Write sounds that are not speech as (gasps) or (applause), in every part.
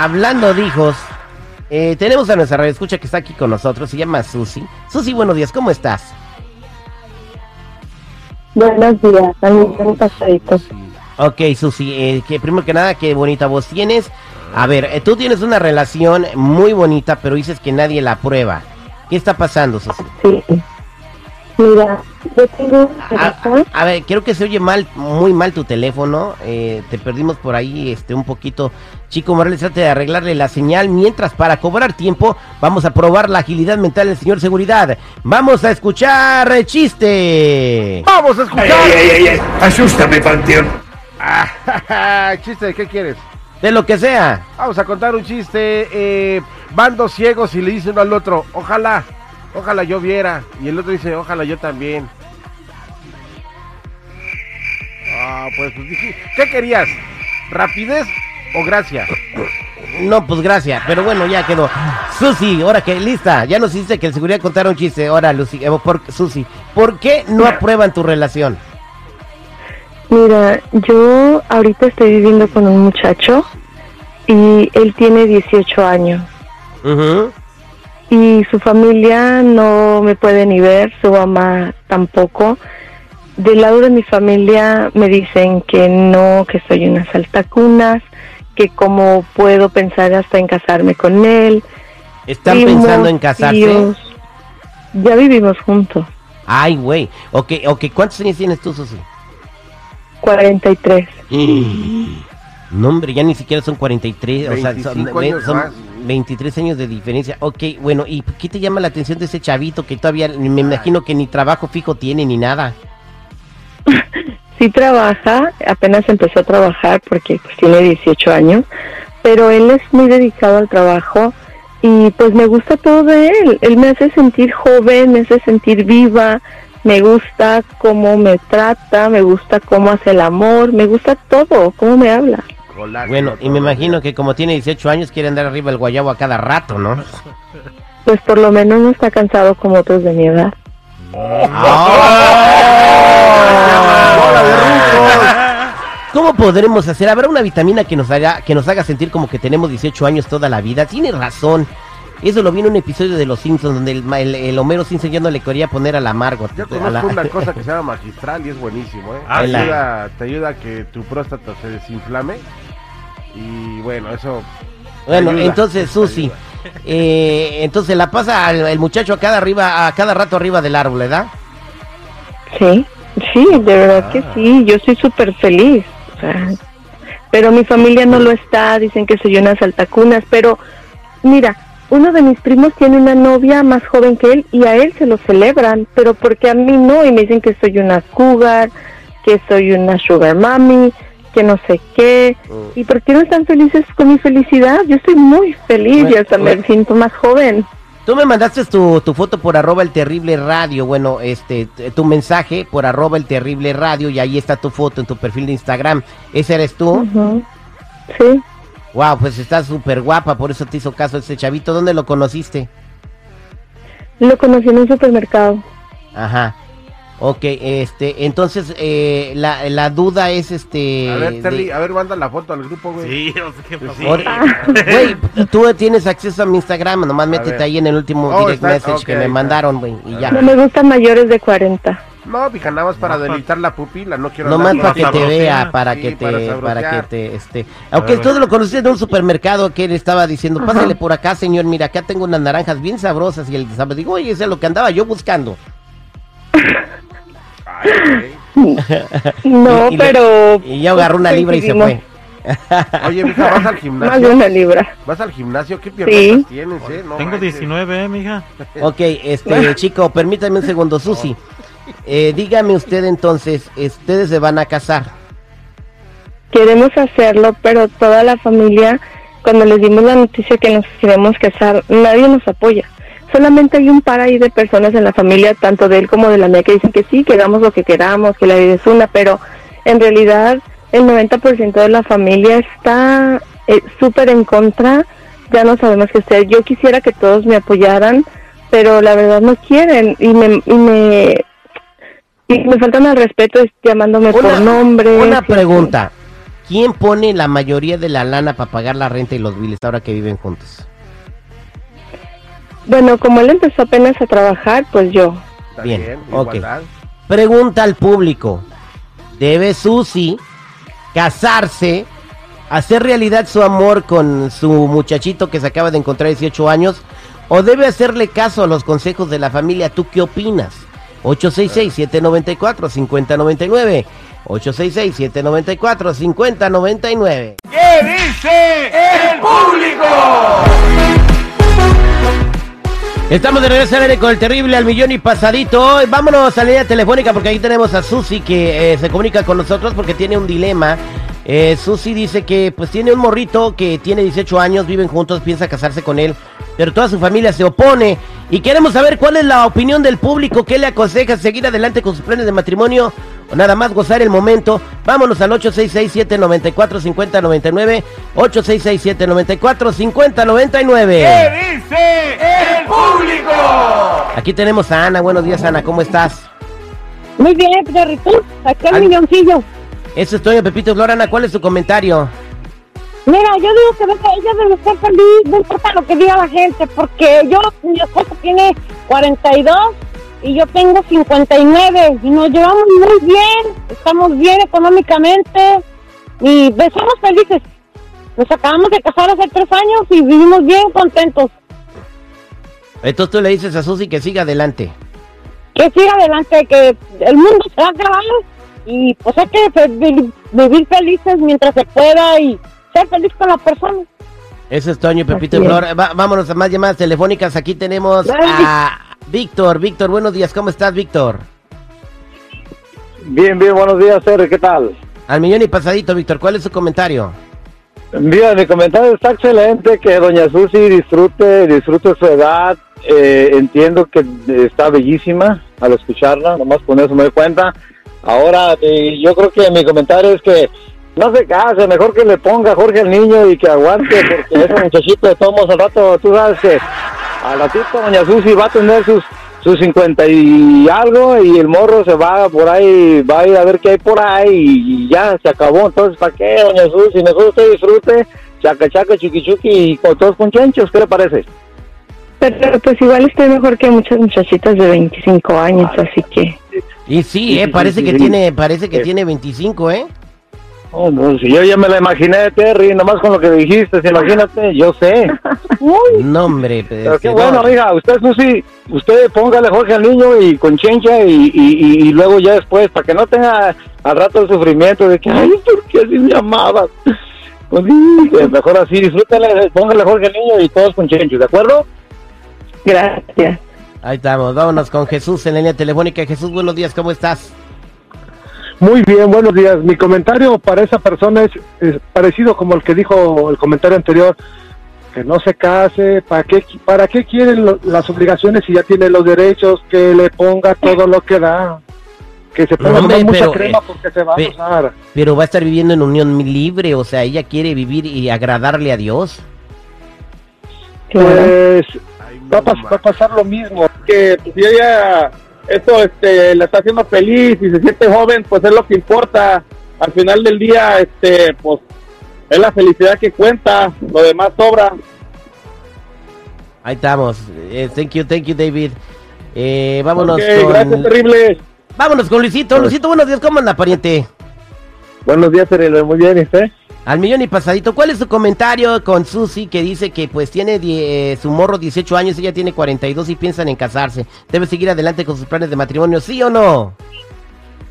Hablando de hijos, eh, tenemos a nuestra radio escucha que está aquí con nosotros, se llama Susi. Susi, buenos días, ¿cómo estás? Buenos días, un pasadito. Ok, Susi, eh, que primero que nada, qué bonita voz tienes. A ver, eh, tú tienes una relación muy bonita, pero dices que nadie la aprueba. ¿Qué está pasando, Susi? Sí. Mira, yo tengo... A, a ver, creo que se oye mal, muy mal tu teléfono. Eh, te perdimos por ahí este un poquito. Chico Morales, trate de arreglarle la señal. Mientras, para cobrar tiempo, vamos a probar la agilidad mental del señor Seguridad. Vamos a escuchar el chiste. ¡Vamos a escuchar! ¡Ay, ay, ay! ay. ¡Asústame, Panteón! Ah, (laughs) ¿Chiste de qué quieres? De lo que sea. Vamos a contar un chiste. Eh, van dos ciegos y le dicen uno al otro, ojalá, ojalá yo viera. Y el otro dice, ojalá yo también. Ah, pues, pues dije, ¿qué querías? ¿Rapidez o gracia? No, pues gracias, pero bueno, ya quedó. Susi, ahora que lista, ya nos dice que el seguridad contara un chiste. Ahora, Lucy, eh, por, Susi, ¿por qué no aprueban tu relación? Mira, yo ahorita estoy viviendo con un muchacho y él tiene 18 años Ujú. y su familia no me puede ni ver, su mamá tampoco. Del lado de mi familia me dicen que no, que soy una saltacunas, que cómo puedo pensar hasta en casarme con él. ¿Están primos, pensando en casarse? tíos. Ya vivimos juntos, Ay, güey. Ok, ok, ¿cuántos años tienes tú, Susi? 43. (gasps) No, hombre, ya ni siquiera son 43, o sea, son, 25 años son más. 23 años de diferencia. Ok, bueno, ¿y qué te llama la atención de ese chavito que todavía me imagino que ni trabajo fijo tiene ni nada? Sí trabaja, apenas empezó a trabajar porque pues tiene 18 años, pero él es muy dedicado al trabajo y pues me gusta todo de él. Él me hace sentir joven, me hace sentir viva, me gusta cómo me trata, me gusta cómo hace el amor, me gusta todo, cómo me habla. Bueno, y me imagino que como tiene 18 años quiere andar arriba del guayabo a cada rato, ¿no? Pues por lo menos no está cansado como otros de mi edad. ¿Cómo podremos hacer? ¿Habrá una vitamina que nos haga que nos haga sentir como que tenemos 18 años toda la vida? Tiene razón. Eso lo vi en un episodio de Los Simpsons donde el, el- el Homero Simpson ya no le quería poner a la Margot. Yo a conozco la- una (laughs) cosa que se llama magistral y es buenísimo, ¿eh? Ah, sí. ayuda, te ayuda a que tu próstata se desinflame. Y bueno, eso. Bueno, ayuda, entonces Susi, ayuda. Eh, entonces la pasa al, el muchacho a cada arriba, a cada rato arriba del árbol, ¿verdad? Sí, sí, de verdad que sí, yo soy súper feliz. o sea, pero mi familia no lo está, dicen que soy una saltacunas, pero mira, uno de mis primos tiene una novia más joven que él y a él se lo celebran, pero porque a mí no, y me dicen que soy una cougar, que soy una sugar mami, que no sé qué, y por qué no están felices con mi felicidad, yo estoy muy feliz y hasta me siento más joven. Tú me mandaste tu, tu foto por arroba el terrible radio, bueno, este, tu mensaje por arroba el terrible radio y ahí está tu foto en tu perfil de Instagram. ¿Ese eres tú? Ujú. Sí. Wow, pues estás súper guapa, por eso te hizo caso ese chavito. ¿Dónde lo conociste? Lo conocí en un supermercado. Ajá. Ok, este, entonces eh, la, la duda es este... A ver, Terry, de- a ver, manda la foto al grupo, güey. Sí, no sé qué pasó. Or- Güey, tú tienes acceso a mi Instagram, nomás métete ver. ahí en el último Oh, direct está- message que me está. mandaron, güey, y ya. No me gustan mayores de 40. No, nada más para delitar la pupila, no quiero Nomás para que te vea, para Sí, que para te, sabrosear. para que te, este, aunque ver, tú bueno. lo conociste en un supermercado que él estaba diciendo, pásale por acá, señor, mira, acá tengo unas naranjas bien sabrosas y él sabe, digo, oye, eso es lo que andaba yo buscando. (laughs) No, Y- y le- pero... Y ya agarró una libra y se fue. Oye, mija, vas al Más de gimnasio. una libra. Vas al gimnasio, ¿qué piernas Sí. tienes, eh? No Tengo manches. 19, eh, mija. Ok, este, (laughs) chico, permítame un segundo, Susi. Eh, dígame usted entonces, ¿ustedes se van a casar? Queremos hacerlo, pero toda la familia, cuando les dimos la noticia que nos queremos casar, nadie nos apoya. Solamente hay un par ahí de personas en la familia, tanto de él como de la mía, que dicen que sí, que hagamos lo que queramos, que la vida es una, pero en realidad el 90% de la familia está eh, súper en contra. Ya no sabemos qué hacer. Yo quisiera que todos me apoyaran, pero la verdad no quieren y me, y me, y me faltan al respeto es llamándome por nombre. Una pregunta. ¿quién pone la mayoría de la lana para pagar la renta y los biles ahora que viven juntos? Bueno, como él empezó apenas a trabajar, pues yo. Está Bien, bien. Pregunta al público. ¿Debe Susi casarse, hacer realidad su amor con su muchachito que se acaba de encontrar 18 años? ¿O debe hacerle caso a los consejos de la familia? ¿Tú qué opinas? 866-794-5099. 866-794-5099. ¿Qué dice el público? Estamos de regreso al aire con el terrible al millón y pasadito. Vámonos a la línea telefónica porque ahí tenemos a Susi que eh, se comunica con nosotros porque tiene un dilema. Eh, Susi dice que pues tiene un morrito que tiene 18 años, viven juntos, piensa casarse con él, pero toda su familia se opone. Y queremos saber cuál es la opinión del público, qué le aconseja seguir adelante con sus planes de matrimonio o nada más gozar el momento. Vámonos al 866-794-5099. 866-794-5099. ¿Qué dice el público? Aquí tenemos a Ana. Buenos días, Ana. ¿Cómo estás? Muy bien, Perrito. Aquí el Al- milloncillo. Eso es Toño Pepito Flor. Ana, ¿cuál es tu comentario? Mira, yo digo que ella debe estar feliz, no importa lo que diga la gente, porque yo, mi esposo tiene 42 y yo tengo 59 y nos llevamos muy bien, estamos bien económicamente y pues, somos felices. Nos acabamos de casar hace tres años y vivimos bien contentos. Entonces tú le dices a Susi que siga adelante. Que siga adelante, que el mundo se va a acabar y pues hay que fe- vivir felices mientras se pueda y ser feliz con la persona. Eso es Toño Pepito es. Flor. Va- vámonos a más llamadas telefónicas. Aquí tenemos a Víctor. Víctor, buenos días. ¿Cómo estás, Víctor? Bien, bien, buenos días, Terry, ¿qué tal? Al millón y pasadito, Víctor. ¿Cuál es su comentario? Bien, mi comentario está excelente, que doña Susi disfrute, disfrute su edad, eh, entiendo que está bellísima al escucharla, nomás con eso me doy cuenta. Ahora, eh, yo creo que mi comentario es que no se case, mejor que le ponga Jorge al niño y que aguante, porque ese muchachito de al rato, tú sabes que al ratito doña Susi va a tener sus sus 50 y algo y el morro se va por ahí, va a ir a ver qué hay por ahí y ya se acabó. Entonces, ¿para qué, doña Susi? Mejor usted disfrute, chaca chaca, chuqui chuqui y con todos con chenchos, ¿qué le parece? Pero pues igual estoy mejor que muchas muchachitas de 25 años, así que... Y sí, eh, sí, parece sí, que sí. tiene, parece que Eh. tiene 25, ¿eh? Oh, no, si yo ya me la imaginé, Terry, nomás con lo que dijiste, si imagínate, yo sé. (laughs) No, hombre. Pero qué bueno, no. hija, usted, Susi, usted póngale Jorge al niño y con chencha y, y, y- y luego ya después, para que no tenga al rato el sufrimiento de que, ay, ¿por qué así me amabas? Pues mejor así, disfrútale, póngale Jorge al niño y todos con chenchos, ¿de acuerdo? Gracias. Ahí estamos. Vámonos con Jesús en la línea telefónica. Jesús, buenos días. ¿Cómo estás? Muy bien, buenos días. Mi comentario para esa persona es, es parecido como el que dijo el comentario anterior, que no se case, ¿para qué, para qué quieren lo- las obligaciones si ya tiene los derechos? Que le ponga todo lo que da, que se ponga Hombre, mucha pero, crema eh, porque se va pe- a usar. Pero va a estar viviendo en unión libre. O sea, ella quiere vivir y agradarle a Dios. Pues va a, va a pasar lo mismo. que pues, ella esto este la está haciendo feliz y se siente joven pues es lo que importa al final del día este pues es la felicidad que cuenta lo demás sobra Ahí estamos. Eh, thank you, thank you, David. Eh, vámonos con... gracias terrible Vámonos con Luisito. Luisito, buenos días. ¿Cómo anda, pariente? Buenos días, Terry, muy bien, ¿y usted? Al millón y pasadito, ¿cuál es su comentario con Susi que dice que pues tiene die- su morro 18 años, ella tiene 42 y piensan en casarse? ¿Debe seguir adelante con sus planes de matrimonio, sí o no?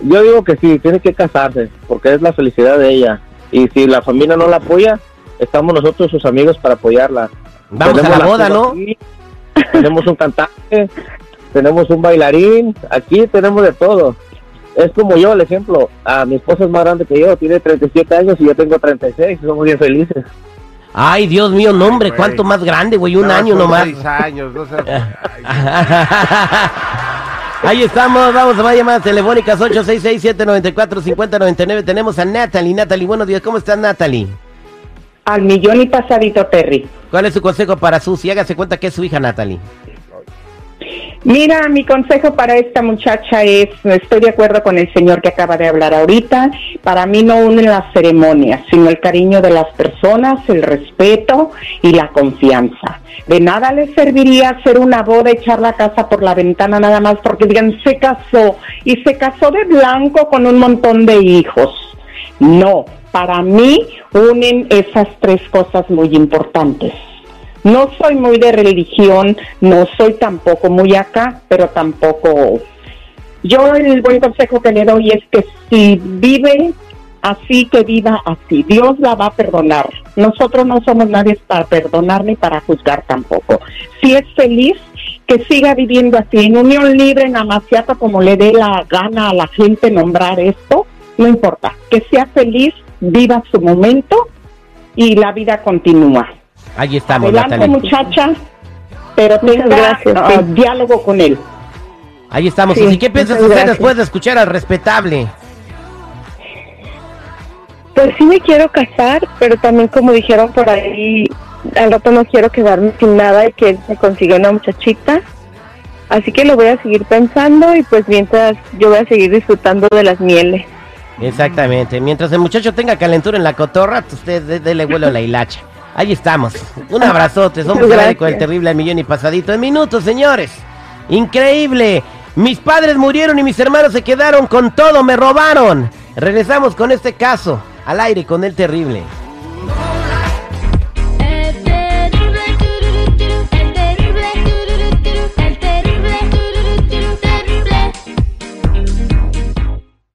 Yo digo que sí, tiene que casarse, porque es la felicidad de ella. Y si la familia no la apoya, estamos nosotros, sus amigos, para apoyarla. Vamos a la boda, ¿no? aquí, tenemos un cantante, tenemos un bailarín, aquí tenemos de todo. Es como yo, el ejemplo, a mi esposa es más grande que yo, tiene 37 años y yo tengo 36, somos bien felices. Ay, Dios mío, no, hombre. ¿cuánto más grande, güey? Un No, año nomás. seis años, no seas- Ay, (laughs) Ahí estamos, vamos a más llamadas telefónicas 866-794-5099. Tenemos a Natalie. Natalie, buenos días, ¿cómo estás, Natalie? Al millón y pasadito, Terry. ¿Cuál es su consejo para Susi? Hágase cuenta que es su hija, Natalie. Mira, mi consejo para esta muchacha es, estoy de acuerdo con el señor que acaba de hablar ahorita, para mí no unen las ceremonias, sino el cariño de las personas, el respeto y la confianza. De nada le serviría hacer una boda, echar la casa por la ventana nada más porque digan, se casó y se casó de blanco con un montón de hijos. No, para mí unen esas tres cosas muy importantes. No soy muy de religión, no soy tampoco muy acá, pero tampoco... Yo el buen consejo que le doy es que si vive así, que viva así. Dios la va a perdonar. Nosotros no somos nadie para perdonar ni para juzgar tampoco. Si es feliz, que siga viviendo así, en unión libre, en amaciata, como le dé la gana a la gente nombrar esto, no importa. Que sea feliz, viva su momento y la vida continúa. Ahí estamos, Adelante, Natalie. muchacha, pero tenga gracias, ah, sí. diálogo con él. Ahí estamos. Sí, ¿Y qué hacer gracias. después de escuchar al respetable? Pues sí me quiero casar, pero también como dijeron por ahí, al rato no quiero quedarme sin nada y que él se consiga una muchachita. Así que lo voy a seguir pensando y pues mientras yo voy a seguir disfrutando de las mieles. Exactamente. Mientras el muchacho tenga calentura en la cotorra, pues usted dé- dele vuelo a la hilacha. Ahí estamos. Un abrazote. Somos con el terrible al millón y pasadito en minutos, señores. Increíble. Mis padres murieron y mis hermanos se quedaron con todo. Me robaron. Regresamos con este caso. Al aire con el terrible.